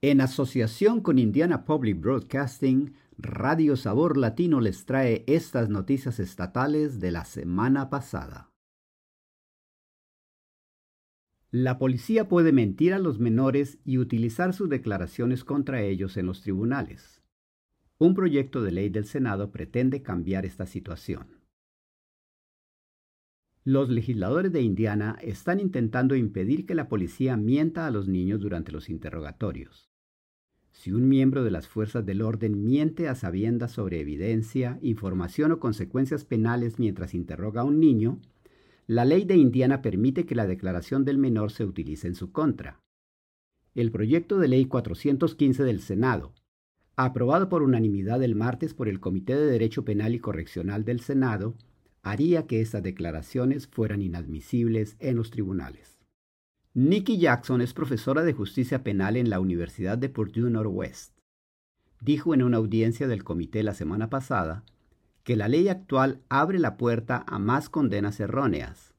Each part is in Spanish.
En asociación con Indiana Public Broadcasting, Radio Sabor Latino les trae estas noticias estatales de la semana pasada. La policía puede mentir a los menores y utilizar sus declaraciones contra ellos en los tribunales. Un proyecto de ley del Senado pretende cambiar esta situación. Los legisladores de Indiana están intentando impedir que la policía mienta a los niños durante los interrogatorios. Si un miembro de las fuerzas del orden miente a sabiendas sobre evidencia, información o consecuencias penales mientras interroga a un niño, la ley de Indiana permite que la declaración del menor se utilice en su contra. El proyecto de ley 415 del Senado, aprobado por unanimidad el martes por el Comité de Derecho Penal y Correccional del Senado, haría que estas declaraciones fueran inadmisibles en los tribunales. Nikki Jackson es profesora de justicia penal en la Universidad de Purdue Northwest. Dijo en una audiencia del comité la semana pasada que la ley actual abre la puerta a más condenas erróneas.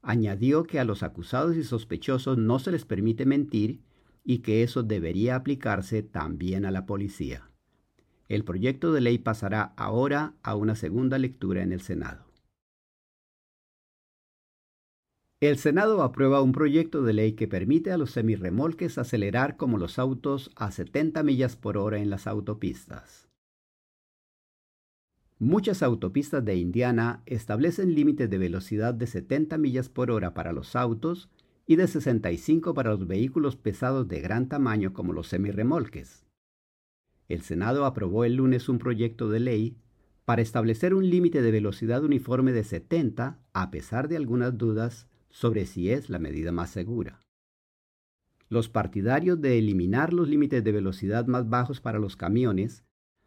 Añadió que a los acusados y sospechosos no se les permite mentir y que eso debería aplicarse también a la policía. El proyecto de ley pasará ahora a una segunda lectura en el Senado. El Senado aprueba un proyecto de ley que permite a los semirremolques acelerar como los autos a 70 millas por hora en las autopistas. Muchas autopistas de Indiana establecen límites de velocidad de 70 millas por hora para los autos y de 65 para los vehículos pesados de gran tamaño como los semirremolques. El Senado aprobó el lunes un proyecto de ley para establecer un límite de velocidad uniforme de 70 a pesar de algunas dudas sobre si es la medida más segura. Los partidarios de eliminar los límites de velocidad más bajos para los camiones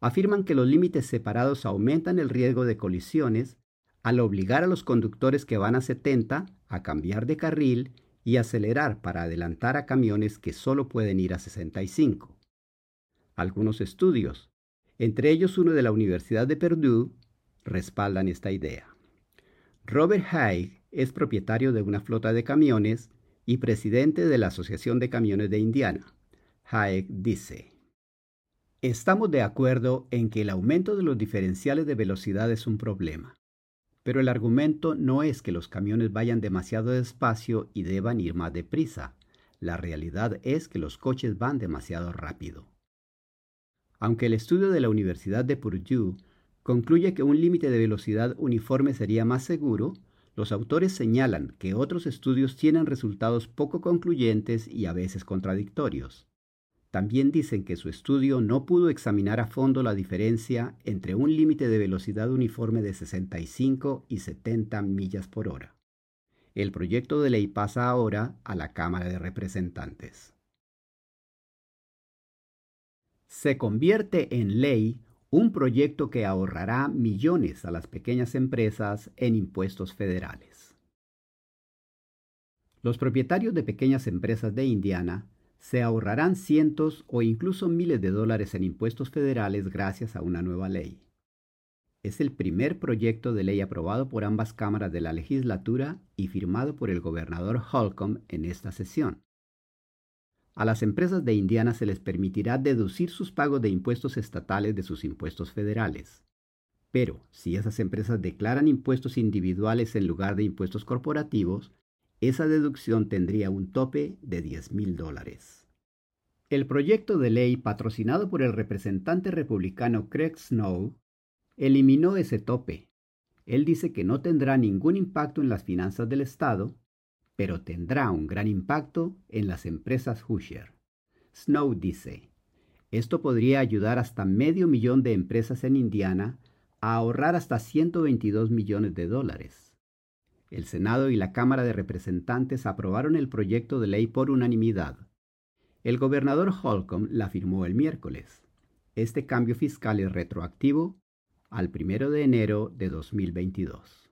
afirman que los límites separados aumentan el riesgo de colisiones al obligar a los conductores que van a 70 a cambiar de carril y acelerar para adelantar a camiones que solo pueden ir a 65. Algunos estudios, entre ellos uno de la Universidad de Purdue, respaldan esta idea. Robert Haig es propietario de una flota de camiones y presidente de la Asociación de Camiones de Indiana. Hayek dice, Estamos de acuerdo en que el aumento de los diferenciales de velocidad es un problema, pero el argumento no es que los camiones vayan demasiado despacio y deban ir más deprisa. La realidad es que los coches van demasiado rápido. Aunque el estudio de la Universidad de Purdue concluye que un límite de velocidad uniforme sería más seguro, los autores señalan que otros estudios tienen resultados poco concluyentes y a veces contradictorios. También dicen que su estudio no pudo examinar a fondo la diferencia entre un límite de velocidad uniforme de 65 y 70 millas por hora. El proyecto de ley pasa ahora a la Cámara de Representantes. Se convierte en ley un proyecto que ahorrará millones a las pequeñas empresas en impuestos federales. Los propietarios de pequeñas empresas de Indiana se ahorrarán cientos o incluso miles de dólares en impuestos federales gracias a una nueva ley. Es el primer proyecto de ley aprobado por ambas cámaras de la legislatura y firmado por el gobernador Holcomb en esta sesión. A las empresas de Indiana se les permitirá deducir sus pagos de impuestos estatales de sus impuestos federales. Pero si esas empresas declaran impuestos individuales en lugar de impuestos corporativos, esa deducción tendría un tope de 10 mil dólares. El proyecto de ley patrocinado por el representante republicano Craig Snow eliminó ese tope. Él dice que no tendrá ningún impacto en las finanzas del Estado pero tendrá un gran impacto en las empresas Hoosier. Snow dice, esto podría ayudar hasta medio millón de empresas en Indiana a ahorrar hasta 122 millones de dólares. El Senado y la Cámara de Representantes aprobaron el proyecto de ley por unanimidad. El gobernador Holcomb la firmó el miércoles. Este cambio fiscal es retroactivo al 1 de enero de 2022.